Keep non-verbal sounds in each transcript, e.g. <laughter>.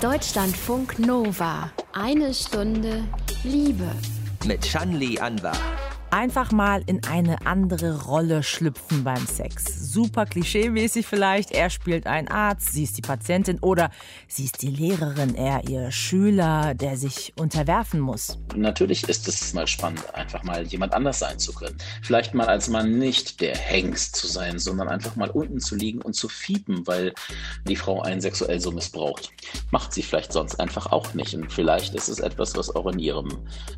Deutschlandfunk Nova. Eine Stunde Liebe. Mit Shanli Anwar. Einfach mal in eine andere Rolle schlüpfen beim Sex. Super klischeemäßig vielleicht. Er spielt einen Arzt, sie ist die Patientin oder sie ist die Lehrerin, er ihr Schüler, der sich unterwerfen muss. Natürlich ist es mal spannend, einfach mal jemand anders sein zu können. Vielleicht mal als Mann nicht der Hengst zu sein, sondern einfach mal unten zu liegen und zu fiepen, weil die Frau einen sexuell so missbraucht. Macht sie vielleicht sonst einfach auch nicht. Und vielleicht ist es etwas, was auch in ihrem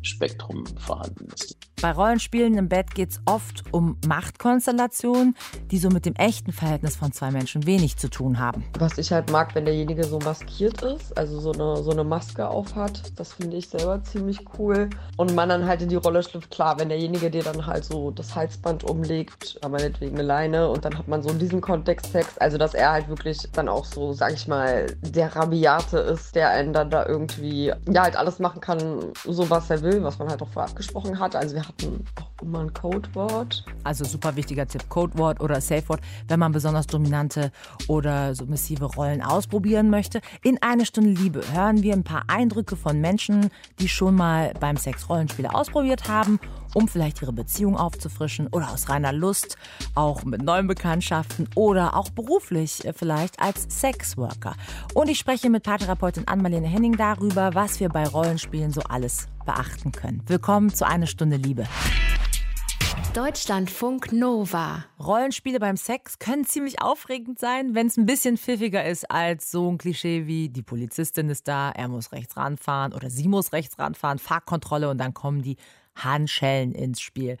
Spektrum vorhanden ist. Bei Rollenspielen im Bett geht es oft um Machtkonstellationen, die so mit dem echten Verhältnis von zwei Menschen wenig zu tun haben. Was ich halt mag, wenn derjenige so maskiert ist, also so eine, so eine Maske aufhat, das finde ich selber ziemlich cool. Und man dann halt in die Rolle schlüpft, klar, wenn derjenige dir dann halt so das Halsband umlegt, meinetwegen eine Leine, und dann hat man so in diesem Kontext Sex, also dass er halt wirklich dann auch so, sag ich mal, der Rabiate ist, der einen dann da irgendwie, ja, halt alles machen kann, so was er will, was man halt auch vorher abgesprochen hat. Also wir hatten auch immer ein Codewort. Also super wichtiger Tipp, Codewort oder Safewort, wenn man besonders dominante oder submissive Rollen ausprobieren möchte. In eine Stunde Liebe hören wir ein paar Eindrücke von Menschen, die schon mal beim Sex Rollenspiele ausprobiert haben, um vielleicht ihre Beziehung aufzufrischen oder aus reiner Lust, auch mit neuen Bekanntschaften oder auch beruflich äh, vielleicht als Sexworker. Und ich spreche mit Paartherapeutin Ann-Marlene Henning darüber, was wir bei Rollenspielen so alles beachten können. Willkommen zu Eine Stunde Liebe. Deutschlandfunk Nova. Rollenspiele beim Sex können ziemlich aufregend sein, wenn es ein bisschen pfiffiger ist als so ein Klischee wie die Polizistin ist da, er muss rechts ranfahren oder sie muss rechts ranfahren, Fahrkontrolle und dann kommen die Handschellen ins Spiel.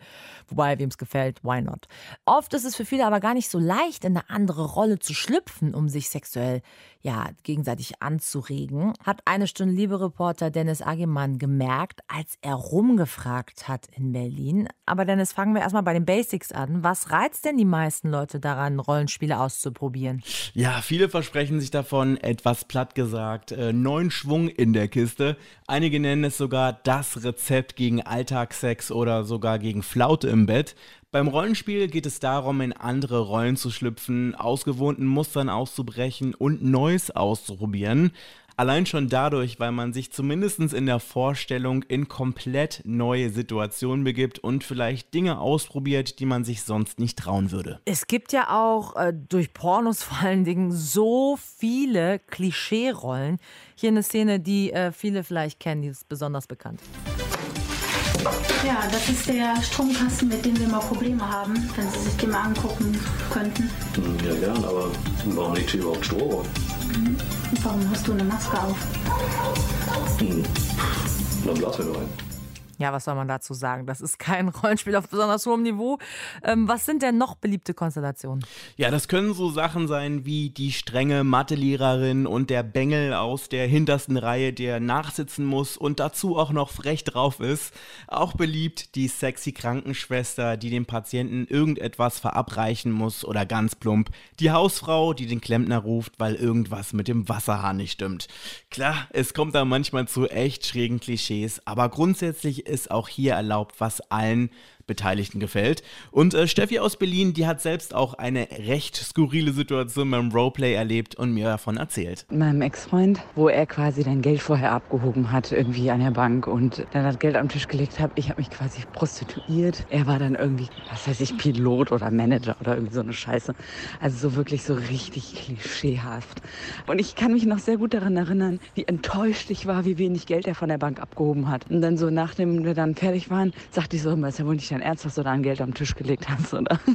Wobei, wem es gefällt, why not? Oft ist es für viele aber gar nicht so leicht, in eine andere Rolle zu schlüpfen, um sich sexuell ja, gegenseitig anzuregen, hat eine Stunde Liebe-Reporter Dennis Agemann gemerkt, als er rumgefragt hat in Berlin. Aber Dennis, fangen wir erstmal bei den Basics an. Was reizt denn die meisten Leute daran, Rollenspiele auszuprobieren? Ja, viele versprechen sich davon, etwas platt gesagt, äh, neuen Schwung in der Kiste. Einige nennen es sogar das Rezept gegen Alltagssex oder sogar gegen Flaute im Bett. Beim Rollenspiel geht es darum, in andere Rollen zu schlüpfen, aus gewohnten Mustern auszubrechen und Neues auszuprobieren. Allein schon dadurch, weil man sich zumindest in der Vorstellung in komplett neue Situationen begibt und vielleicht Dinge ausprobiert, die man sich sonst nicht trauen würde. Es gibt ja auch äh, durch Pornos <laughs> vor allen Dingen so viele Klischee-Rollen. Hier eine Szene, die äh, viele vielleicht kennen, die ist besonders bekannt. Ja, das ist der Stromkasten, mit dem wir mal Probleme haben, wenn Sie sich den mal angucken könnten. Ja, gern, aber warum liegt hier überhaupt Strom? Mhm. Warum hast du eine Maske auf? Hm. Dann lass mir doch ein. Ja, was soll man dazu sagen? Das ist kein <laughs> Rollenspiel auf besonders hohem Niveau. Ähm, was sind denn noch beliebte Konstellationen? Ja, das können so Sachen sein wie die strenge Mathelehrerin und der Bengel aus der hintersten Reihe, der nachsitzen muss und dazu auch noch frech drauf ist. Auch beliebt die sexy Krankenschwester, die dem Patienten irgendetwas verabreichen muss oder ganz plump die Hausfrau, die den Klempner ruft, weil irgendwas mit dem Wasserhahn nicht stimmt. Klar, es kommt da manchmal zu echt schrägen Klischees, aber grundsätzlich ist auch hier erlaubt, was allen Beteiligten gefällt. Und äh, Steffi aus Berlin, die hat selbst auch eine recht skurrile Situation beim Roleplay erlebt und mir davon erzählt. Meinem Ex-Freund, wo er quasi dein Geld vorher abgehoben hat, irgendwie an der Bank und dann das Geld am Tisch gelegt hat. Ich habe mich quasi prostituiert. Er war dann irgendwie, was weiß ich, Pilot oder Manager oder irgendwie so eine Scheiße. Also so wirklich so richtig klischeehaft. Und ich kann mich noch sehr gut daran erinnern, wie enttäuscht ich war, wie wenig Geld er von der Bank abgehoben hat. Und dann so nachdem wir dann fertig waren, sagte ich so immer, ist ja wohl nicht dein Ernst, dass du da ein Geld am Tisch gelegt hast, oder? <laughs>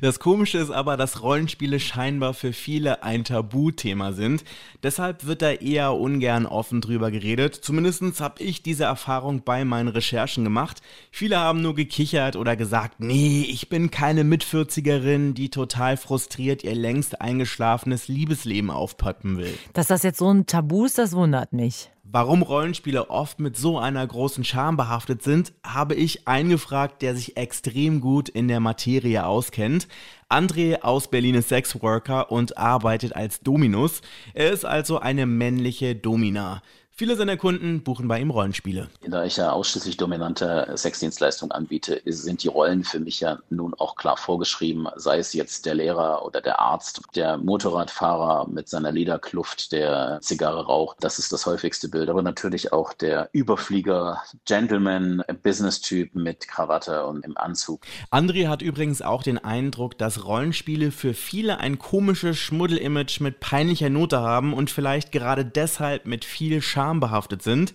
Das Komische ist aber, dass Rollenspiele scheinbar für viele ein Tabuthema sind. Deshalb wird da eher ungern offen drüber geredet. Zumindest habe ich diese Erfahrung bei meinen Recherchen gemacht. Viele haben nur gekichert oder gesagt, nee, ich bin keine Mitvierzigerin, die total frustriert ihr längst eingeschlafenes Liebesleben aufpappen will. Dass das jetzt so ein Tabu ist, das wundert mich. Warum Rollenspiele oft mit so einer großen Scham behaftet sind, habe ich eingefragt, der sich extrem gut in der Materie auskennt. André aus Berlin ist Sexworker und arbeitet als Dominus. Er ist also eine männliche Domina. Viele seiner Kunden buchen bei ihm Rollenspiele. Da ich ja ausschließlich dominante Sexdienstleistungen anbiete, sind die Rollen für mich ja nun auch klar vorgeschrieben, sei es jetzt der Lehrer oder der Arzt, der Motorradfahrer mit seiner Lederkluft, der Zigarre raucht. Das ist das häufigste Bild. Aber natürlich auch der Überflieger, Gentleman, Business-Typ mit Krawatte und im Anzug. André hat übrigens auch den Eindruck, dass Rollenspiele für viele ein komisches Schmuddel-Image mit peinlicher Note haben und vielleicht gerade deshalb mit viel Scham behaftet sind.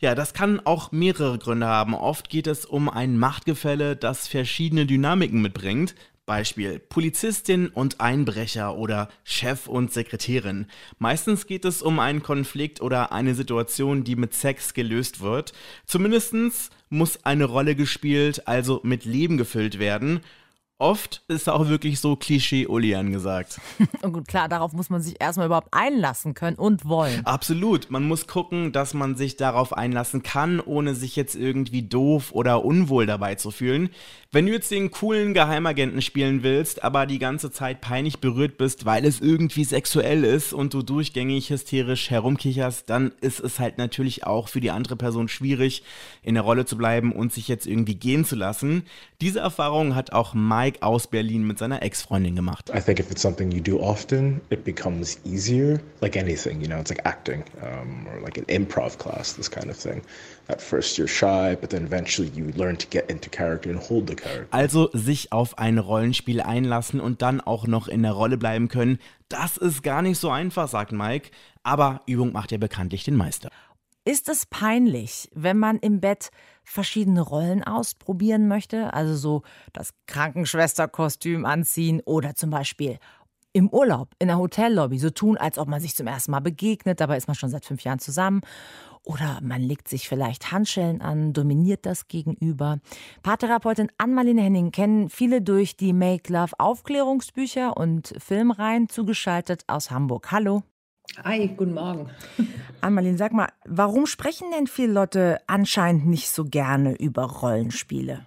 Ja, das kann auch mehrere Gründe haben. Oft geht es um ein Machtgefälle, das verschiedene Dynamiken mitbringt. Beispiel Polizistin und Einbrecher oder Chef und Sekretärin. Meistens geht es um einen Konflikt oder eine Situation, die mit Sex gelöst wird. Zumindest muss eine Rolle gespielt, also mit Leben gefüllt werden. Oft ist auch wirklich so Klischee-Uli angesagt. <laughs> Und gut, klar, darauf muss man sich erstmal überhaupt einlassen können und wollen. Absolut. Man muss gucken, dass man sich darauf einlassen kann, ohne sich jetzt irgendwie doof oder unwohl dabei zu fühlen. Wenn du jetzt den coolen Geheimagenten spielen willst, aber die ganze Zeit peinlich berührt bist, weil es irgendwie sexuell ist und du durchgängig hysterisch herumkicherst, dann ist es halt natürlich auch für die andere Person schwierig, in der Rolle zu bleiben und sich jetzt irgendwie gehen zu lassen. Diese Erfahrung hat auch Mike aus Berlin mit seiner Ex-Freundin gemacht. I think if it's something you do often, it becomes easier, like anything, you know, it's like acting um, or like an improv class, this kind of thing. At first you're shy, but then eventually you learn to get into character and hold the character. Also sich auf ein Rollenspiel einlassen und dann auch noch in der Rolle bleiben können, das ist gar nicht so einfach, sagt Mike. Aber Übung macht ja bekanntlich den Meister. Ist es peinlich, wenn man im Bett verschiedene Rollen ausprobieren möchte? Also so das Krankenschwesterkostüm anziehen oder zum Beispiel im Urlaub, in der Hotellobby, so tun, als ob man sich zum ersten Mal begegnet, dabei ist man schon seit fünf Jahren zusammen. Oder man legt sich vielleicht Handschellen an, dominiert das Gegenüber. Paartherapeutin Ann-Marlene Henning kennen viele durch die Make Love Aufklärungsbücher und Filmreihen zugeschaltet aus Hamburg. Hallo. Hi, guten Morgen. <laughs> Ann-Marlene, sag mal, warum sprechen denn viele Leute anscheinend nicht so gerne über Rollenspiele?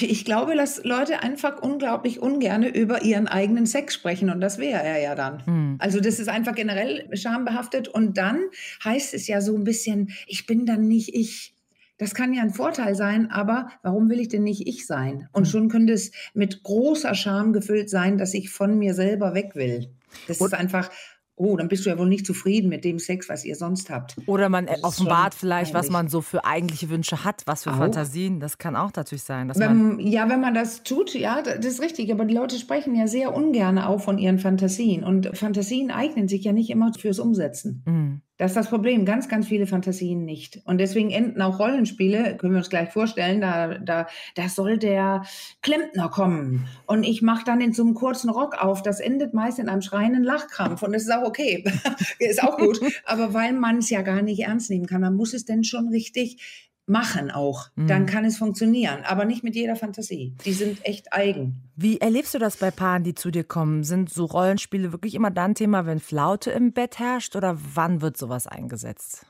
Ich glaube, dass Leute einfach unglaublich ungern über ihren eigenen Sex sprechen und das wäre er ja dann. Hm. Also das ist einfach generell schambehaftet und dann heißt es ja so ein bisschen, ich bin dann nicht ich. Das kann ja ein Vorteil sein, aber warum will ich denn nicht ich sein? Und hm. schon könnte es mit großer Scham gefüllt sein, dass ich von mir selber weg will. Das und ist einfach oh, dann bist du ja wohl nicht zufrieden mit dem Sex, was ihr sonst habt. Oder man offenbart vielleicht, was man so für eigentliche Wünsche hat, was für auch. Fantasien. Das kann auch natürlich sein. Wenn, ja, wenn man das tut, ja, das ist richtig. Aber die Leute sprechen ja sehr ungern auch von ihren Fantasien. Und Fantasien eignen sich ja nicht immer fürs Umsetzen. Mhm. Das ist das Problem. Ganz, ganz viele Fantasien nicht. Und deswegen enden auch Rollenspiele, können wir uns gleich vorstellen, da, da, da soll der Klempner kommen. Und ich mache dann in so einem kurzen Rock auf. Das endet meist in einem schreienden Lachkrampf. Und das ist auch okay. <laughs> ist auch gut. <laughs> Aber weil man es ja gar nicht ernst nehmen kann, man muss es denn schon richtig machen auch, mhm. dann kann es funktionieren, aber nicht mit jeder Fantasie. Die sind echt eigen. Wie erlebst du das bei Paaren, die zu dir kommen? Sind so Rollenspiele wirklich immer dann Thema, wenn Flaute im Bett herrscht oder wann wird sowas eingesetzt?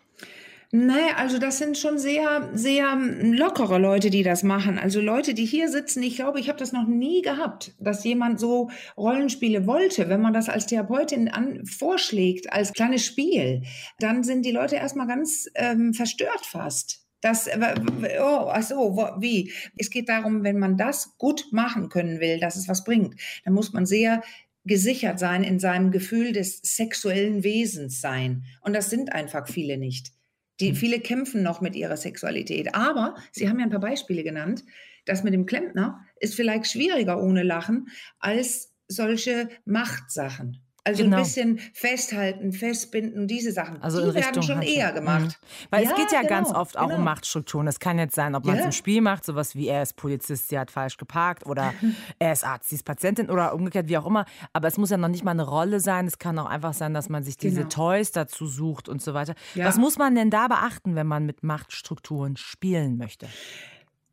Nee, also das sind schon sehr, sehr lockere Leute, die das machen. Also Leute, die hier sitzen, ich glaube, ich habe das noch nie gehabt, dass jemand so Rollenspiele wollte. Wenn man das als Therapeutin an, vorschlägt, als kleines Spiel, dann sind die Leute erstmal ganz ähm, verstört fast. Das, äh, oh, ach so, wie? Es geht darum, wenn man das gut machen können will, dass es was bringt, dann muss man sehr gesichert sein in seinem Gefühl des sexuellen Wesens sein. Und das sind einfach viele nicht. Die, hm. viele kämpfen noch mit ihrer Sexualität. Aber Sie haben ja ein paar Beispiele genannt. Das mit dem Klempner ist vielleicht schwieriger ohne Lachen als solche Machtsachen. Also genau. ein bisschen festhalten, festbinden, diese Sachen. Also die werden schon Handschrift. eher gemacht. Mhm. Weil ja, es geht ja genau, ganz oft auch genau. um Machtstrukturen. Es kann jetzt sein, ob man es ja. im Spiel macht, sowas wie er ist Polizist, sie hat falsch geparkt oder <laughs> er ist Arzt, sie ist Patientin oder umgekehrt, wie auch immer. Aber es muss ja noch nicht mal eine Rolle sein. Es kann auch einfach sein, dass man sich diese genau. Toys dazu sucht und so weiter. Ja. Was muss man denn da beachten, wenn man mit Machtstrukturen spielen möchte?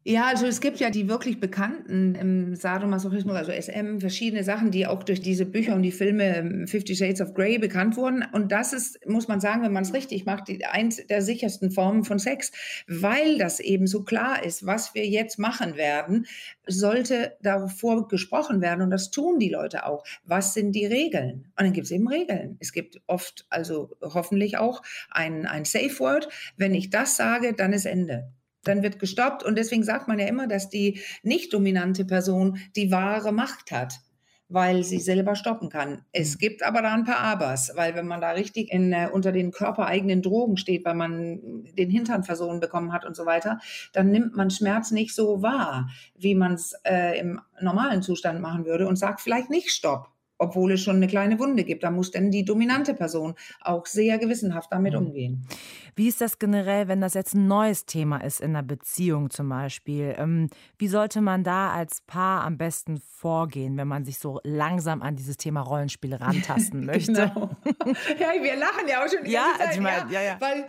Ja, also es gibt ja die wirklich bekannten im Sadomasochismus, also SM, verschiedene Sachen, die auch durch diese Bücher und die Filme ähm, Fifty Shades of Grey bekannt wurden. Und das ist, muss man sagen, wenn man es richtig macht, die, eins der sichersten Formen von Sex, weil das eben so klar ist, was wir jetzt machen werden, sollte davor gesprochen werden. Und das tun die Leute auch. Was sind die Regeln? Und dann gibt es eben Regeln. Es gibt oft, also hoffentlich auch ein, ein Safe Word. Wenn ich das sage, dann ist Ende dann wird gestoppt. Und deswegen sagt man ja immer, dass die nicht dominante Person die wahre Macht hat, weil sie selber stoppen kann. Es mhm. gibt aber da ein paar Abers, weil wenn man da richtig in, äh, unter den körpereigenen Drogen steht, weil man den Hintern versohlen bekommen hat und so weiter, dann nimmt man Schmerz nicht so wahr, wie man es äh, im normalen Zustand machen würde und sagt vielleicht nicht Stopp obwohl es schon eine kleine Wunde gibt. Da muss dann die dominante Person auch sehr gewissenhaft damit mhm. umgehen. Wie ist das generell, wenn das jetzt ein neues Thema ist in einer Beziehung zum Beispiel? Ähm, wie sollte man da als Paar am besten vorgehen, wenn man sich so langsam an dieses Thema Rollenspiele <laughs> rantasten möchte? genau. <laughs> Ja, wir lachen ja auch schon. Ja, also ich meine, ja, ja. Weil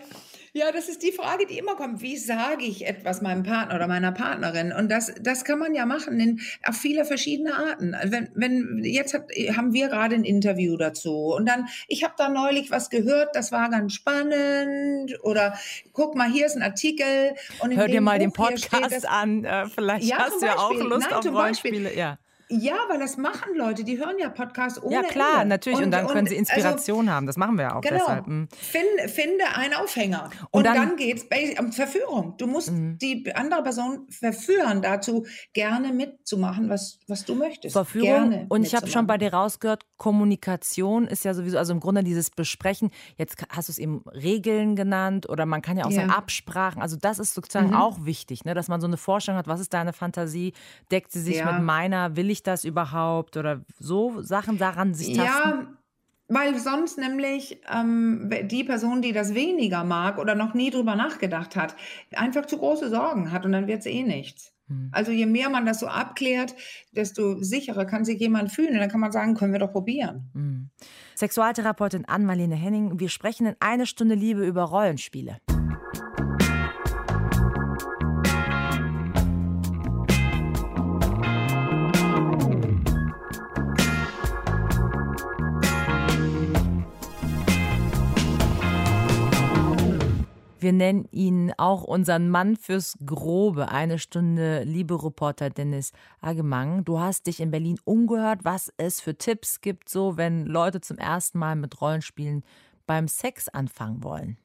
ja, das ist die Frage, die immer kommt. Wie sage ich etwas meinem Partner oder meiner Partnerin? Und das, das kann man ja machen in auf viele verschiedene Arten. Wenn, wenn jetzt hat, haben wir gerade ein Interview dazu und dann, ich habe da neulich was gehört, das war ganz spannend oder guck mal, hier ist ein Artikel und hör dir mal Buch den Podcast das, an. Äh, vielleicht ja, hast du ja auch Lust Nein, auf Rollenspiele. Beispiel, ja. Ja, weil das machen Leute, die hören ja Podcasts ohne Ja, klar, Ende. natürlich. Und, und dann können sie Inspiration also, haben. Das machen wir ja auch genau. deshalb. Find, finde einen Aufhänger. Und, und dann, dann geht es um Verführung. Du musst mhm. die andere Person verführen, dazu gerne mitzumachen, was, was du möchtest. Verführung. Gerne und ich habe schon bei dir rausgehört, Kommunikation ist ja sowieso, also im Grunde dieses Besprechen. Jetzt hast du es eben Regeln genannt oder man kann ja auch ja. sagen Absprachen. Also das ist sozusagen mhm. auch wichtig, ne? dass man so eine Vorstellung hat, was ist deine Fantasie? Deckt sie sich ja. mit meiner? Will ich das überhaupt? oder so Sachen daran sich tasten? Ja, weil sonst nämlich ähm, die Person, die das weniger mag oder noch nie drüber nachgedacht hat, einfach zu große Sorgen hat und dann wird es eh nichts. Hm. Also je mehr man das so abklärt, desto sicherer kann sich jemand fühlen. Und dann kann man sagen, können wir doch probieren. Hm. Sexualtherapeutin Ann-Marlene Henning, wir sprechen in eine Stunde Liebe über Rollenspiele. Wir nennen ihn auch unseren Mann fürs Grobe. Eine Stunde Liebe-Reporter Dennis Agemang. Du hast dich in Berlin umgehört, was es für Tipps gibt, so wenn Leute zum ersten Mal mit Rollenspielen beim Sex anfangen wollen.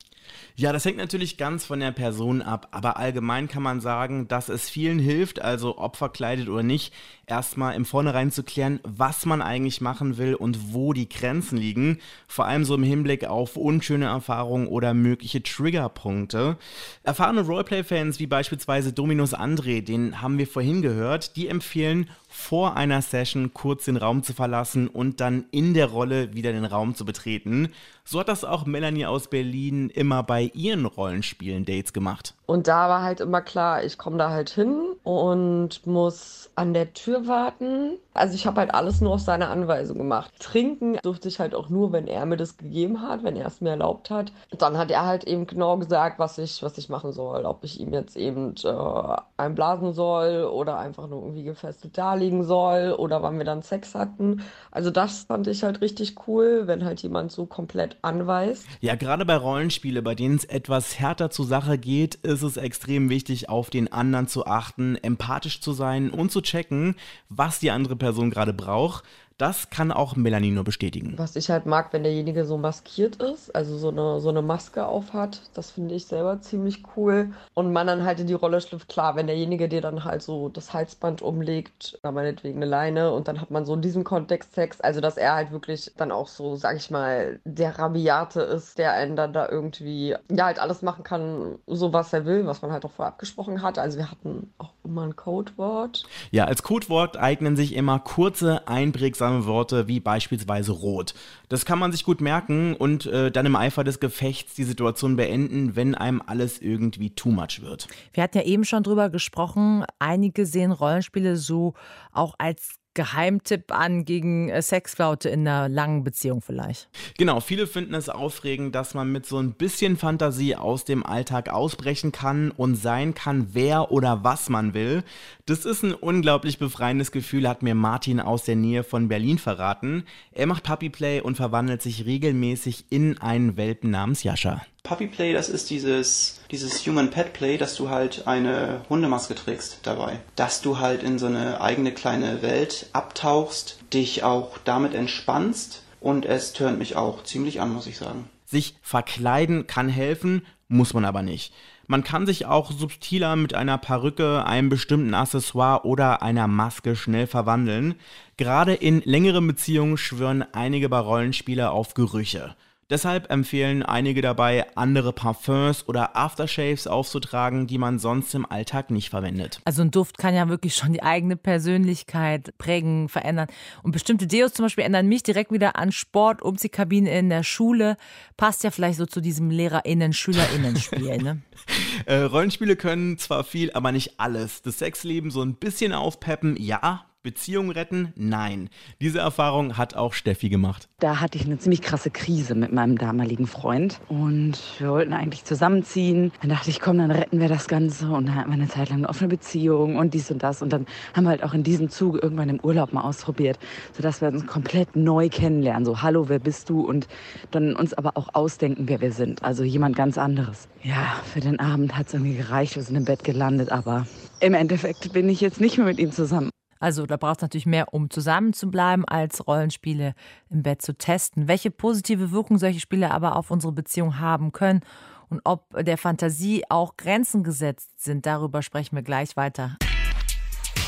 Ja, das hängt natürlich ganz von der Person ab, aber allgemein kann man sagen, dass es vielen hilft, also ob verkleidet oder nicht, erstmal im Vornherein zu klären, was man eigentlich machen will und wo die Grenzen liegen, vor allem so im Hinblick auf unschöne Erfahrungen oder mögliche Triggerpunkte. Erfahrene Roleplay-Fans wie beispielsweise Dominus André, den haben wir vorhin gehört, die empfehlen, vor einer Session kurz den Raum zu verlassen und dann in der Rolle wieder den Raum zu betreten. So hat das auch Melanie aus Berlin immer bei ihren Rollenspielen Dates gemacht. Und da war halt immer klar, ich komme da halt hin und muss an der Tür warten. Also ich habe halt alles nur auf seine Anweisung gemacht. Trinken durfte ich halt auch nur, wenn er mir das gegeben hat, wenn er es mir erlaubt hat. Dann hat er halt eben genau gesagt, was ich, was ich machen soll. Ob ich ihm jetzt eben äh, einblasen soll oder einfach nur irgendwie gefesselt darlegen soll oder wann wir dann Sex hatten. Also das fand ich halt richtig cool, wenn halt jemand so komplett anweist. Ja, gerade bei Rollenspiele, bei denen es etwas härter zur Sache geht, ist es extrem wichtig, auf den anderen zu achten, empathisch zu sein und zu checken, was die andere Person gerade braucht. Das kann auch Melanie nur bestätigen. Was ich halt mag, wenn derjenige so maskiert ist, also so eine, so eine Maske aufhat, das finde ich selber ziemlich cool. Und man dann halt in die Rolle schlüpft, klar, wenn derjenige dir dann halt so das Halsband umlegt, oder meinetwegen eine Leine, und dann hat man so in diesem Kontext Sex, also dass er halt wirklich dann auch so, sag ich mal, der Rabiate ist, der einen dann da irgendwie, ja, halt alles machen kann, so was er will, was man halt auch vorher abgesprochen hat. Also wir hatten auch immer ein Codewort. Ja, als Codewort eignen sich immer kurze, einprägsame Worte wie beispielsweise rot. Das kann man sich gut merken und äh, dann im Eifer des Gefechts die Situation beenden, wenn einem alles irgendwie too much wird. Wir hatten ja eben schon drüber gesprochen, einige sehen Rollenspiele so auch als Geheimtipp an gegen äh, Sexflaute in einer langen Beziehung vielleicht. Genau, viele finden es aufregend, dass man mit so ein bisschen Fantasie aus dem Alltag ausbrechen kann und sein kann, wer oder was man will. Das ist ein unglaublich befreiendes Gefühl, hat mir Martin aus der Nähe von Berlin verraten. Er macht Puppyplay und verwandelt sich regelmäßig in einen Welpen namens Jascha. Puppy Play, das ist dieses, dieses Human Pet Play, dass du halt eine Hundemaske trägst dabei. Dass du halt in so eine eigene kleine Welt abtauchst, dich auch damit entspannst und es tönt mich auch ziemlich an, muss ich sagen. Sich verkleiden kann helfen, muss man aber nicht. Man kann sich auch subtiler mit einer Perücke, einem bestimmten Accessoire oder einer Maske schnell verwandeln. Gerade in längeren Beziehungen schwören einige bei Rollenspieler auf Gerüche. Deshalb empfehlen einige dabei, andere Parfums oder Aftershaves aufzutragen, die man sonst im Alltag nicht verwendet. Also ein Duft kann ja wirklich schon die eigene Persönlichkeit prägen, verändern. Und bestimmte Deos zum Beispiel ändern mich direkt wieder an Sport, Umziehkabine in der Schule. Passt ja vielleicht so zu diesem LehrerInnen-SchülerInnen-Spiel, ne? <laughs> äh, Rollenspiele können zwar viel, aber nicht alles. Das Sexleben so ein bisschen aufpeppen, ja, Beziehung retten? Nein. Diese Erfahrung hat auch Steffi gemacht. Da hatte ich eine ziemlich krasse Krise mit meinem damaligen Freund und wir wollten eigentlich zusammenziehen. Dann dachte ich, komm, dann retten wir das Ganze und dann hatten wir eine Zeit lang eine offene Beziehung und dies und das und dann haben wir halt auch in diesem Zug irgendwann im Urlaub mal ausprobiert, sodass wir uns komplett neu kennenlernen. So, hallo, wer bist du? Und dann uns aber auch ausdenken, wer wir sind. Also jemand ganz anderes. Ja, für den Abend hat es irgendwie gereicht. Wir sind im Bett gelandet, aber im Endeffekt bin ich jetzt nicht mehr mit ihm zusammen. Also da braucht es natürlich mehr, um zusammen zu bleiben, als Rollenspiele im Bett zu testen. Welche positive Wirkung solche Spiele aber auf unsere Beziehung haben können und ob der Fantasie auch Grenzen gesetzt sind, darüber sprechen wir gleich weiter.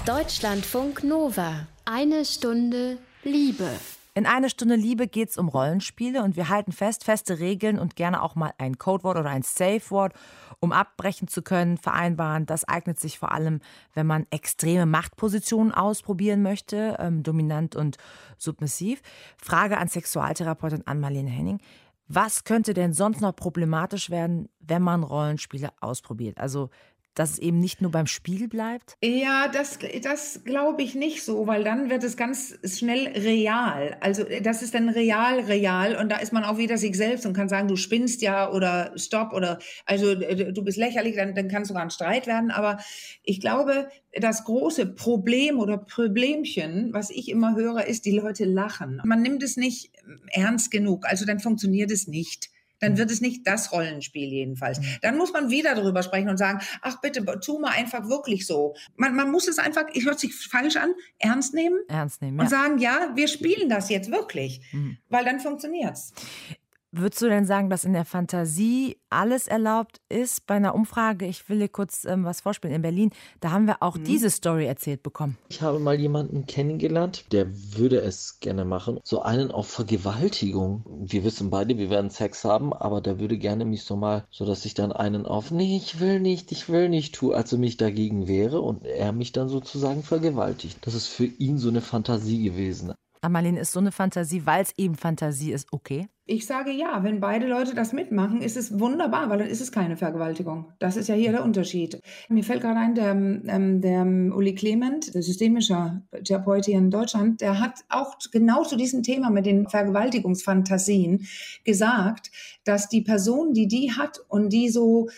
Deutschlandfunk Nova. Eine Stunde Liebe. In einer Stunde Liebe geht es um Rollenspiele und wir halten fest, feste Regeln und gerne auch mal ein Codewort oder ein Safe-Wort, um abbrechen zu können, vereinbaren. Das eignet sich vor allem, wenn man extreme Machtpositionen ausprobieren möchte, ähm, dominant und submissiv. Frage an Sexualtherapeutin Ann-Marlene Henning. Was könnte denn sonst noch problematisch werden, wenn man Rollenspiele ausprobiert? Also dass es eben nicht nur beim Spiel bleibt? Ja, das, das glaube ich nicht so, weil dann wird es ganz schnell real. Also das ist dann real, real und da ist man auch wieder sich selbst und kann sagen, du spinnst ja oder stopp oder also äh, du bist lächerlich, dann, dann kann sogar ein Streit werden. Aber ich glaube, das große Problem oder Problemchen, was ich immer höre, ist, die Leute lachen. Man nimmt es nicht ernst genug, also dann funktioniert es nicht dann wird es nicht das Rollenspiel jedenfalls. Mhm. Dann muss man wieder darüber sprechen und sagen, ach bitte, tu mal einfach wirklich so. Man, man muss es einfach, ich hört sich falsch an, ernst nehmen. Ernst nehmen, ja. Und sagen, ja, wir spielen das jetzt wirklich, mhm. weil dann funktioniert's. Würdest du denn sagen, dass in der Fantasie alles erlaubt ist? Bei einer Umfrage, ich will dir kurz ähm, was vorspielen, in Berlin, da haben wir auch mhm. diese Story erzählt bekommen. Ich habe mal jemanden kennengelernt, der würde es gerne machen. So einen auf Vergewaltigung. Wir wissen beide, wir werden Sex haben, aber der würde gerne mich so mal, so dass ich dann einen auf, nee, ich will nicht, ich will nicht tue, also mich dagegen wehre und er mich dann sozusagen vergewaltigt. Das ist für ihn so eine Fantasie gewesen. Amalin, ist so eine Fantasie, weil es eben Fantasie ist, okay? Ich sage ja, wenn beide Leute das mitmachen, ist es wunderbar, weil dann ist es keine Vergewaltigung. Das ist ja hier der Unterschied. Mir fällt gerade ein, der, ähm, der Uli Clement, der systemische Therapeut hier in Deutschland, der hat auch genau zu diesem Thema mit den Vergewaltigungsfantasien gesagt, dass die Person, die die hat und die so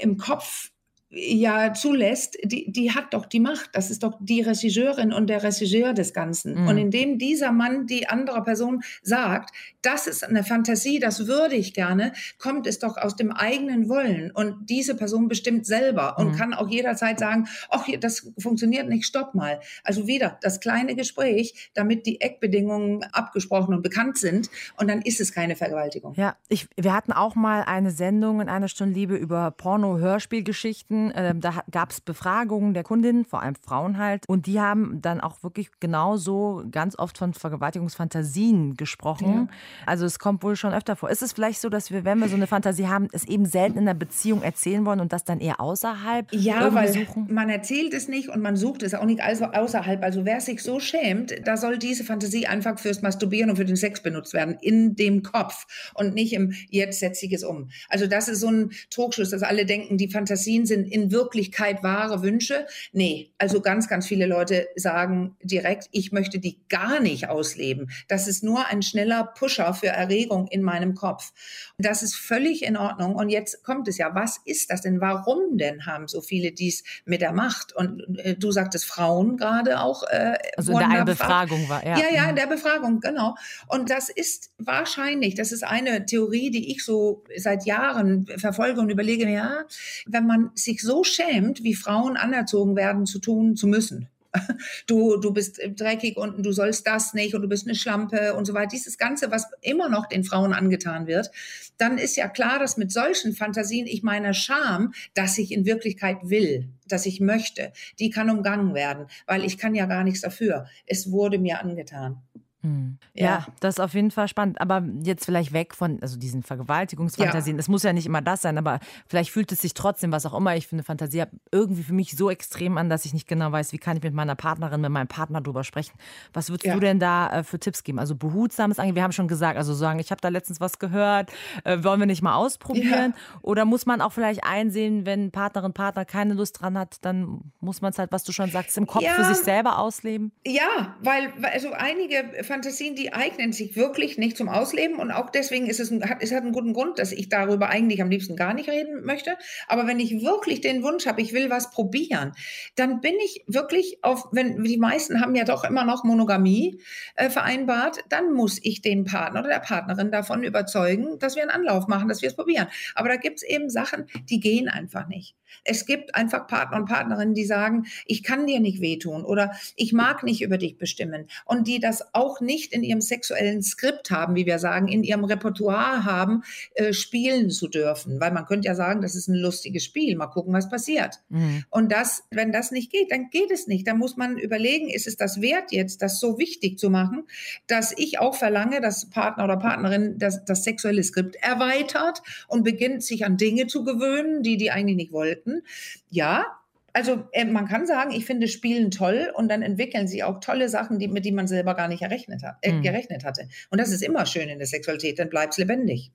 im Kopf ja zulässt, die, die hat doch die Macht. Das ist doch die Regisseurin und der Regisseur des Ganzen. Mhm. Und indem dieser Mann die andere Person sagt, das ist eine Fantasie, das würde ich gerne, kommt es doch aus dem eigenen Wollen. Und diese Person bestimmt selber und mhm. kann auch jederzeit sagen, ach, das funktioniert nicht, stopp mal. Also wieder das kleine Gespräch, damit die Eckbedingungen abgesprochen und bekannt sind. Und dann ist es keine Vergewaltigung. Ja, ich, wir hatten auch mal eine Sendung in einer Stunde Liebe über Porno-Hörspielgeschichten ähm, da gab es Befragungen der Kundinnen, vor allem Frauen halt. Und die haben dann auch wirklich genauso ganz oft von Vergewaltigungsfantasien gesprochen. Ja. Also es kommt wohl schon öfter vor. Ist es vielleicht so, dass wir, wenn wir so eine Fantasie haben, es eben selten in einer Beziehung erzählen wollen und das dann eher außerhalb Ja, weil suchen? man erzählt es nicht und man sucht es auch nicht also außerhalb. Also wer sich so schämt, da soll diese Fantasie einfach fürs Masturbieren und für den Sex benutzt werden, in dem Kopf und nicht im jetzt setze ich es um. Also das ist so ein Trugschluss, dass alle denken, die Fantasien sind in Wirklichkeit wahre Wünsche? Nee, also ganz, ganz viele Leute sagen direkt, ich möchte die gar nicht ausleben. Das ist nur ein schneller Pusher für Erregung in meinem Kopf. Das ist völlig in Ordnung. Und jetzt kommt es ja, was ist das denn? Warum denn haben so viele dies mit der Macht? Und äh, du sagtest Frauen gerade auch. Äh, also in der Befragung war, ja. Ja, ja, in Mhm. der Befragung, genau. Und das ist wahrscheinlich, das ist eine Theorie, die ich so seit Jahren verfolge und überlege, ja, wenn man sich so schämt, wie Frauen anerzogen werden zu tun zu müssen. <laughs> Du, du bist dreckig und du sollst das nicht und du bist eine Schlampe und so weiter. Dieses Ganze, was immer noch den Frauen angetan wird, dann ist ja klar, dass mit solchen Fantasien ich meiner Scham, dass ich in Wirklichkeit will, dass ich möchte, die kann umgangen werden, weil ich kann ja gar nichts dafür. Es wurde mir angetan. Hm. Ja. Ja. das ist auf jeden Fall spannend. Aber jetzt vielleicht weg von also diesen Vergewaltigungsfantasien. Es muss ja nicht immer das sein, aber vielleicht fühlt es sich trotzdem, was auch immer ich für eine Fantasie habe, irgendwie für mich so extrem an, dass ich nicht genau weiß, wie kann ich mit meiner Partnerin, mit meinem Partner drüber sprechen. Was würdest Ja. du denn da äh, für Tipps geben? Also behutsames Angehen. Wir haben schon gesagt, also sagen, ich habe da letztens was gehört, äh, wollen wir nicht mal ausprobieren? Oder muss man auch vielleicht einsehen, wenn Partnerin, Partner keine Lust dran hat, dann muss man es halt, was du schon sagst, im Kopf für Ja. sich selber ausleben? Ja, weil weil also einige Fantasien, die eignen sich wirklich nicht zum Ausleben und auch deswegen ist es, hat, es hat einen guten Grund, dass ich darüber eigentlich am liebsten gar nicht reden möchte. Aber wenn ich wirklich den Wunsch habe, ich will was probieren, dann bin ich wirklich auf, wenn die meisten haben ja doch immer noch Monogamie äh, vereinbart, dann muss ich den Partner oder der Partnerin davon überzeugen, dass wir einen Anlauf machen, dass wir es probieren. Aber da gibt es eben Sachen, die gehen einfach nicht. Es gibt einfach Partner und Partnerinnen, die sagen, ich kann dir nicht wehtun oder ich mag nicht über dich bestimmen und die das auch nicht in ihrem sexuellen Skript haben, wie wir sagen, in ihrem Repertoire haben, äh, spielen zu dürfen. Weil man könnte ja sagen, das ist ein lustiges Spiel, mal gucken, was passiert. Mhm. Und das, wenn das nicht geht, dann geht es nicht. Dann muss man überlegen, ist es das wert jetzt, das so wichtig zu machen, dass ich auch verlange, dass Partner oder Partnerin das, das sexuelle Skript erweitert und beginnt, sich an Dinge zu gewöhnen, die die eigentlich nicht wollten. Ja, also äh, man kann sagen, ich finde Spielen toll und dann entwickeln sie auch tolle Sachen, die, mit denen man selber gar nicht errechnet, hat, äh, Mhm. gerechnet hatte. Und das ist immer schön in der Sexualität, dann bleibt es lebendig.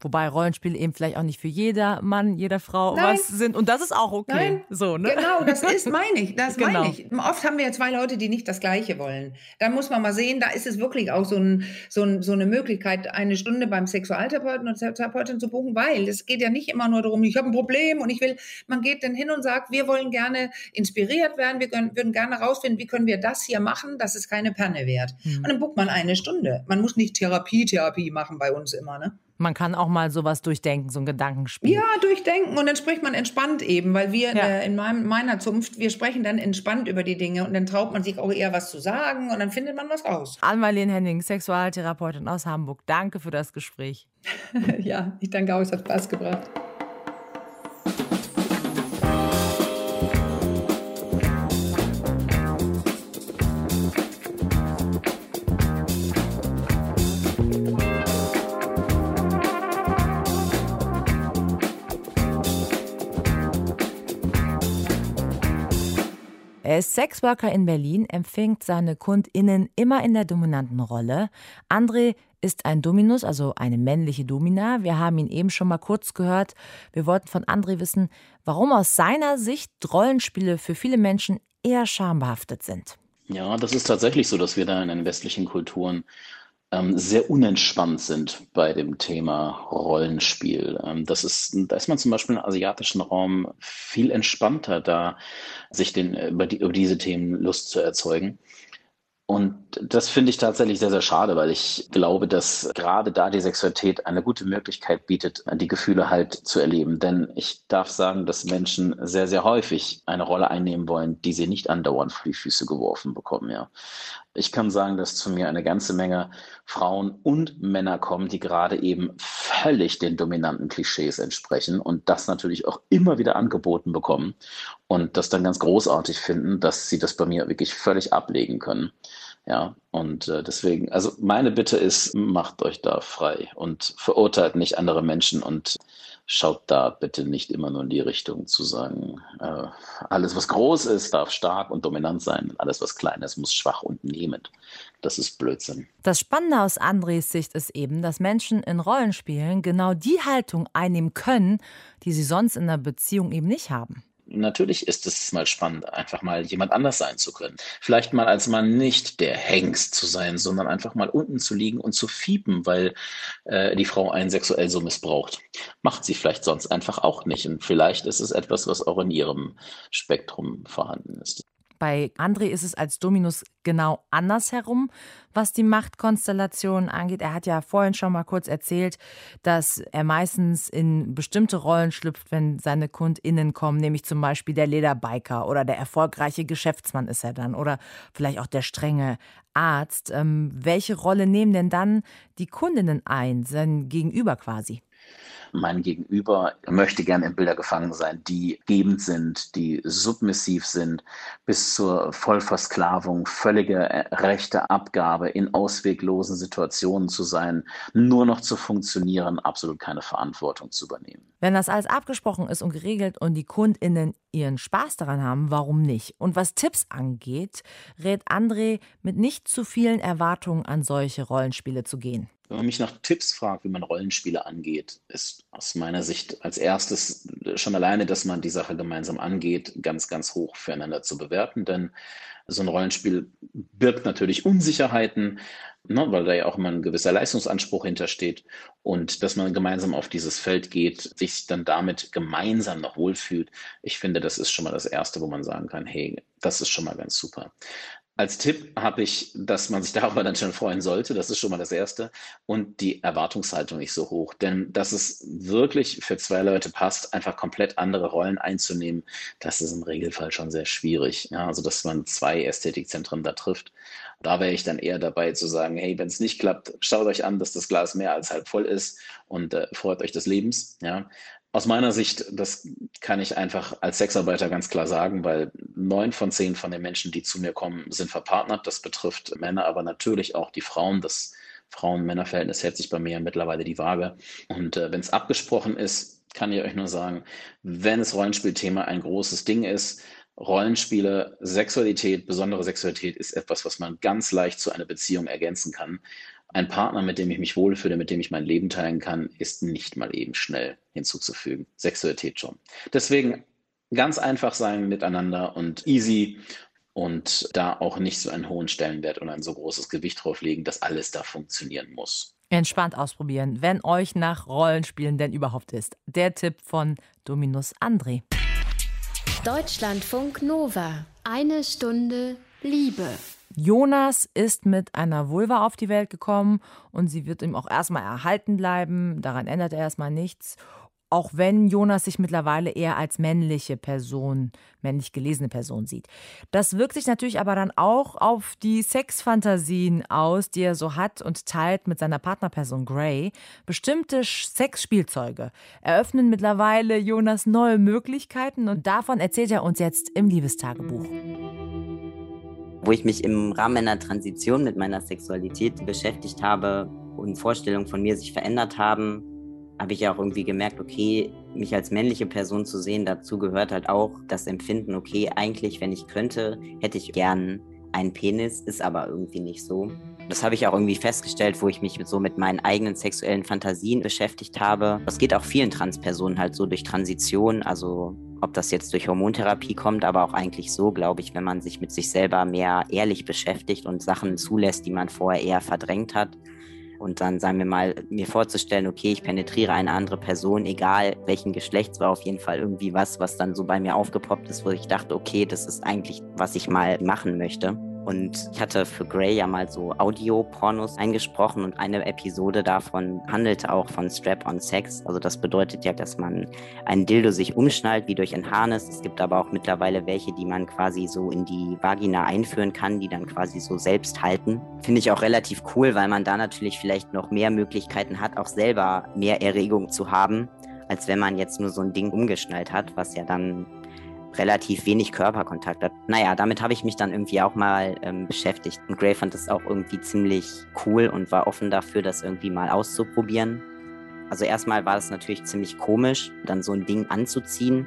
Wobei Rollenspiele eben vielleicht auch nicht für jeder Mann, jeder Frau Nein. was sind. Und das ist auch okay. Nein. So, ne? Genau, das ist, meine ich. Das <laughs> Genau. meine ich. Oft haben wir ja zwei Leute, die nicht das Gleiche wollen. Da muss man mal sehen, da ist es wirklich auch so, ein, so, ein, so eine Möglichkeit, eine Stunde beim Sexualtherapeuten und Therapeutin zu buchen, weil es geht ja nicht immer nur darum, ich habe ein Problem und ich will, man geht dann hin und sagt, wir wollen gerne inspiriert werden, wir können, würden gerne herausfinden, wie können wir das hier machen, das ist keine Panne wert. Mhm. Und dann bucht man eine Stunde. Man muss nicht Therapie, Therapie machen bei uns immer, ne? Man kann auch mal sowas durchdenken, so ein Gedankenspiel. Ja, durchdenken und dann spricht man entspannt eben, weil wir in, Ja. der, in meinem, meiner Zunft, wir sprechen dann entspannt über die Dinge und dann traut man sich auch eher was zu sagen und dann findet man was raus. Ann-Marlene Henning, Sexualtherapeutin aus Hamburg. Danke für das Gespräch. <laughs> ja, ich danke auch, es hat Spaß gebracht. Er ist Sexworker in Berlin, empfängt seine KundInnen immer in der dominanten Rolle. André ist ein Dominus, also eine männliche Domina. Wir haben ihn eben schon mal kurz gehört. Wir wollten von André wissen, warum aus seiner Sicht Rollenspiele für viele Menschen eher schambehaftet sind. Ja, das ist tatsächlich so, dass wir da in den westlichen Kulturen sehr unentspannt sind bei dem Thema Rollenspiel. Ähm, das ist, da ist man zum Beispiel im asiatischen Raum viel entspannter, da sich den, über, die, über diese Themen Lust zu erzeugen. Und das finde ich tatsächlich sehr, sehr schade, weil ich glaube, dass gerade da die Sexualität eine gute Möglichkeit bietet, die Gefühle halt zu erleben. Denn ich darf sagen, dass Menschen sehr, sehr häufig eine Rolle einnehmen wollen, die sie nicht andauernd vor die Füße geworfen bekommen, ja. Ich kann sagen, dass zu mir eine ganze Menge Frauen und Männer kommen, die gerade eben völlig den dominanten Klischees entsprechen und das natürlich auch immer wieder angeboten bekommen und das dann ganz großartig finden, dass sie das bei mir wirklich völlig ablegen können. Ja, und äh, deswegen, also meine Bitte ist, macht euch da frei und verurteilt nicht andere Menschen und schaut da bitte nicht immer nur in die Richtung zu sagen, äh, alles was groß ist, darf stark und dominant sein, alles was klein ist, muss schwach und nehmend. Das ist Blödsinn. Das Spannende aus Andres Sicht ist eben, dass Menschen in Rollenspielen genau die Haltung einnehmen können, die sie sonst in einer Beziehung eben nicht haben. Natürlich ist es mal spannend, einfach mal jemand anders sein zu können. Vielleicht mal als Mann nicht der Hengst zu sein, sondern einfach mal unten zu liegen und zu fiepen, weil äh, die Frau einen sexuell so missbraucht. Macht sie vielleicht sonst einfach auch nicht. Und vielleicht ist es etwas, was auch in ihrem Spektrum vorhanden ist. Bei André ist es als Dominus genau andersherum, was die Machtkonstellation angeht. Er hat ja vorhin schon mal kurz erzählt, dass er meistens in bestimmte Rollen schlüpft, wenn seine KundInnen kommen, nämlich zum Beispiel der Lederbiker oder der erfolgreiche Geschäftsmann ist er dann oder vielleicht auch der strenge Arzt. Ähm, welche Rolle nehmen denn dann die Kundinnen ein, sein Gegenüber quasi? Mein Gegenüber möchte gerne in Bilder gefangen sein, die gebend sind, die submissiv sind, bis zur Vollversklavung, völlige äh, rechte Abgabe, in ausweglosen Situationen zu sein, nur noch zu funktionieren, absolut keine Verantwortung zu übernehmen. Wenn das alles abgesprochen ist und geregelt und die KundInnen ihren Spaß daran haben, warum nicht? Und was Tipps angeht, rät André, mit nicht zu vielen Erwartungen an solche Rollenspiele zu gehen. Wenn man mich nach Tipps fragt, wie man Rollenspiele angeht, ist aus meiner Sicht als erstes schon alleine, dass man die Sache gemeinsam angeht, ganz, ganz hoch füreinander zu bewerten. Denn so ein Rollenspiel birgt natürlich Unsicherheiten, ne, weil da ja auch immer ein gewisser Leistungsanspruch hintersteht. Und dass man gemeinsam auf dieses Feld geht, sich dann damit gemeinsam noch wohlfühlt, ich finde, das ist schon mal das Erste, wo man sagen kann, hey, das ist schon mal ganz super. Als Tipp habe ich, dass man sich <laughs> darüber dann schon freuen sollte. Das ist schon mal das Erste. Und die Erwartungshaltung nicht so hoch. Denn dass es wirklich für zwei Leute passt, einfach komplett andere Rollen einzunehmen, das ist im Regelfall schon sehr schwierig. Ja, also, dass man zwei Ästhetikzentren da trifft. Da wäre ich dann eher dabei zu sagen, hey, wenn es nicht klappt, schaut euch an, dass das Glas mehr als halb voll ist und äh, freut euch des Lebens. Ja, aus meiner Sicht, das kann ich einfach als Sexarbeiter ganz klar sagen, weil neun von zehn von den Menschen, die zu mir kommen, sind verpartnert. Das betrifft Männer, aber natürlich auch die Frauen. Das Frauen-Männer-Verhältnis hält sich bei mir mittlerweile die Waage. Und äh, wenn es abgesprochen ist, kann ich euch nur sagen, wenn das Rollenspielthema ein großes Ding ist, Rollenspiele, Sexualität, besondere Sexualität ist etwas, was man ganz leicht zu einer Beziehung ergänzen kann. Ein Partner, mit dem ich mich wohlfühle, mit dem ich mein Leben teilen kann, ist nicht mal eben schnell hinzuzufügen. Sexualität schon. Deswegen ganz einfach sein miteinander und easy und da auch nicht so einen hohen Stellenwert und ein so großes Gewicht drauf legen, dass alles da funktionieren muss. Entspannt ausprobieren, wenn euch nach Rollenspielen denn überhaupt ist. Der Tipp von Dominus André. Deutschlandfunk Nova. Eine Stunde Liebe. Jonas ist mit einer Vulva auf die Welt gekommen und sie wird ihm auch erstmal erhalten bleiben. Daran ändert er erstmal nichts. Auch wenn Jonas sich mittlerweile eher als männliche Person, männlich gelesene Person sieht. Das wirkt sich natürlich aber dann auch auf die Sexfantasien aus, die er so hat und teilt mit seiner Partnerperson Gray. Bestimmte Sexspielzeuge eröffnen mittlerweile Jonas neue Möglichkeiten und davon erzählt er uns jetzt im Liebestagebuch wo ich mich im Rahmen einer Transition mit meiner Sexualität beschäftigt habe und Vorstellungen von mir sich verändert haben, habe ich auch irgendwie gemerkt, okay, mich als männliche Person zu sehen, dazu gehört halt auch das Empfinden, okay, eigentlich, wenn ich könnte, hätte ich gern einen Penis, ist aber irgendwie nicht so. Das habe ich auch irgendwie festgestellt, wo ich mich so mit meinen eigenen sexuellen Fantasien beschäftigt habe. Das geht auch vielen Transpersonen halt so durch Transition, also ob das jetzt durch Hormontherapie kommt, aber auch eigentlich so, glaube ich, wenn man sich mit sich selber mehr ehrlich beschäftigt und Sachen zulässt, die man vorher eher verdrängt hat. Und dann, sagen wir mal, mir vorzustellen, okay, ich penetriere eine andere Person, egal welchen Geschlechts, war auf jeden Fall irgendwie was, was dann so bei mir aufgepoppt ist, wo ich dachte, okay, das ist eigentlich, was ich mal machen möchte. Und ich hatte für Grey ja mal so Audio-Pornos eingesprochen und eine Episode davon handelte auch von Strap-on-Sex. Also das bedeutet ja, dass man einen Dildo sich umschnallt wie durch ein Harness. Es gibt aber auch mittlerweile welche, die man quasi so in die Vagina einführen kann, die dann quasi so selbst halten. Finde ich auch relativ cool, weil man da natürlich vielleicht noch mehr Möglichkeiten hat, auch selber mehr Erregung zu haben als wenn man jetzt nur so ein Ding umgeschnallt hat, was ja dann relativ wenig Körperkontakt hat. Naja, damit habe ich mich dann irgendwie auch mal ähm, beschäftigt. Und Gray fand das auch irgendwie ziemlich cool und war offen dafür, das irgendwie mal auszuprobieren. Also erstmal war es natürlich ziemlich komisch, dann so ein Ding anzuziehen,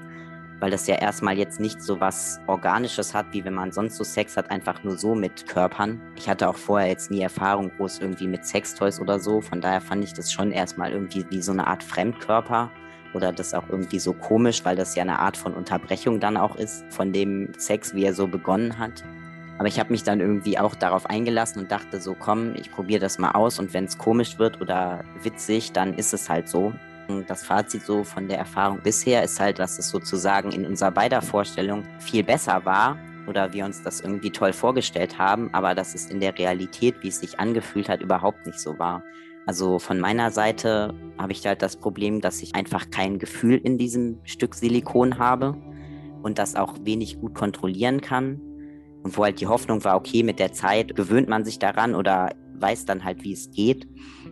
weil das ja erstmal jetzt nicht so was Organisches hat, wie wenn man sonst so Sex hat, einfach nur so mit Körpern. Ich hatte auch vorher jetzt nie Erfahrung groß irgendwie mit Sextoys oder so, von daher fand ich das schon erstmal irgendwie wie so eine Art Fremdkörper oder das auch irgendwie so komisch, weil das ja eine Art von Unterbrechung dann auch ist von dem Sex, wie er so begonnen hat. Aber ich habe mich dann irgendwie auch darauf eingelassen und dachte so, komm, ich probiere das mal aus und wenn es komisch wird oder witzig, dann ist es halt so. Und das Fazit so von der Erfahrung bisher ist halt, dass es sozusagen in unserer beider Vorstellung viel besser war oder wir uns das irgendwie toll vorgestellt haben, aber dass es in der Realität, wie es sich angefühlt hat, überhaupt nicht so war. Also von meiner Seite habe ich halt das Problem, dass ich einfach kein Gefühl in diesem Stück Silikon habe und das auch wenig gut kontrollieren kann. Und wo halt die Hoffnung war, okay, mit der Zeit gewöhnt man sich daran oder weiß dann halt, wie es geht.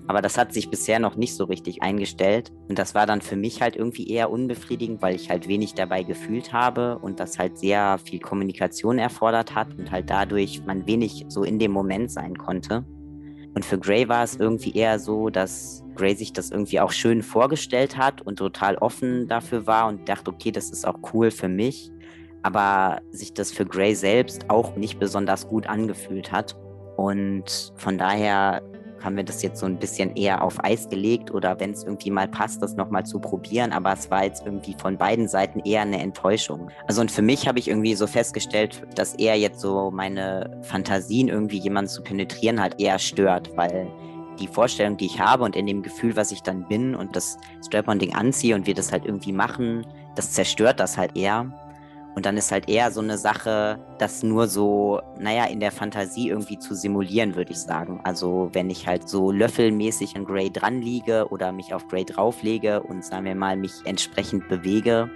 Aber das hat sich bisher noch nicht so richtig eingestellt. Und das war dann für mich halt irgendwie eher unbefriedigend, weil ich halt wenig dabei gefühlt habe und das halt sehr viel Kommunikation erfordert hat und halt dadurch man wenig so in dem Moment sein konnte. Und für Gray war es irgendwie eher so, dass Gray sich das irgendwie auch schön vorgestellt hat und total offen dafür war und dachte, okay, das ist auch cool für mich, aber sich das für Gray selbst auch nicht besonders gut angefühlt hat. Und von daher haben wir das jetzt so ein bisschen eher auf Eis gelegt oder wenn es irgendwie mal passt, das nochmal zu probieren. Aber es war jetzt irgendwie von beiden Seiten eher eine Enttäuschung. Also und für mich habe ich irgendwie so festgestellt, dass eher jetzt so meine Fantasien, irgendwie jemanden zu penetrieren, halt eher stört, weil die Vorstellung, die ich habe und in dem Gefühl, was ich dann bin und das Strap-on-Ding anziehe und wir das halt irgendwie machen, das zerstört das halt eher. Und dann ist halt eher so eine Sache, das nur so, naja, in der Fantasie irgendwie zu simulieren, würde ich sagen. Also wenn ich halt so löffelmäßig an Grey dran liege oder mich auf Grey drauflege und sagen wir mal, mich entsprechend bewege,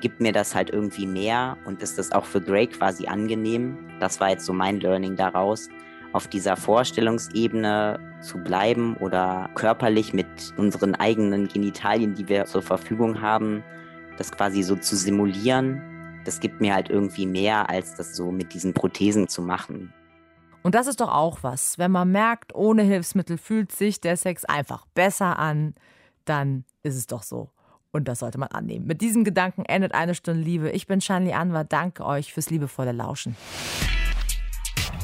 gibt mir das halt irgendwie mehr und ist das auch für Grey quasi angenehm. Das war jetzt so mein Learning daraus, auf dieser Vorstellungsebene zu bleiben oder körperlich mit unseren eigenen Genitalien, die wir zur Verfügung haben, das quasi so zu simulieren das gibt mir halt irgendwie mehr, als das so mit diesen Prothesen zu machen. Und das ist doch auch was. Wenn man merkt, ohne Hilfsmittel fühlt sich der Sex einfach besser an, dann ist es doch so. Und das sollte man annehmen. Mit diesem Gedanken endet eine Stunde Liebe. Ich bin Shanli Anwar. Danke euch fürs liebevolle Lauschen.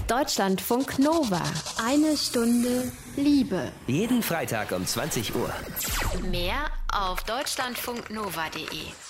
Deutschlandfunk Nova. Eine Stunde Liebe. Jeden Freitag um 20 Uhr. Mehr auf deutschlandfunknova.de.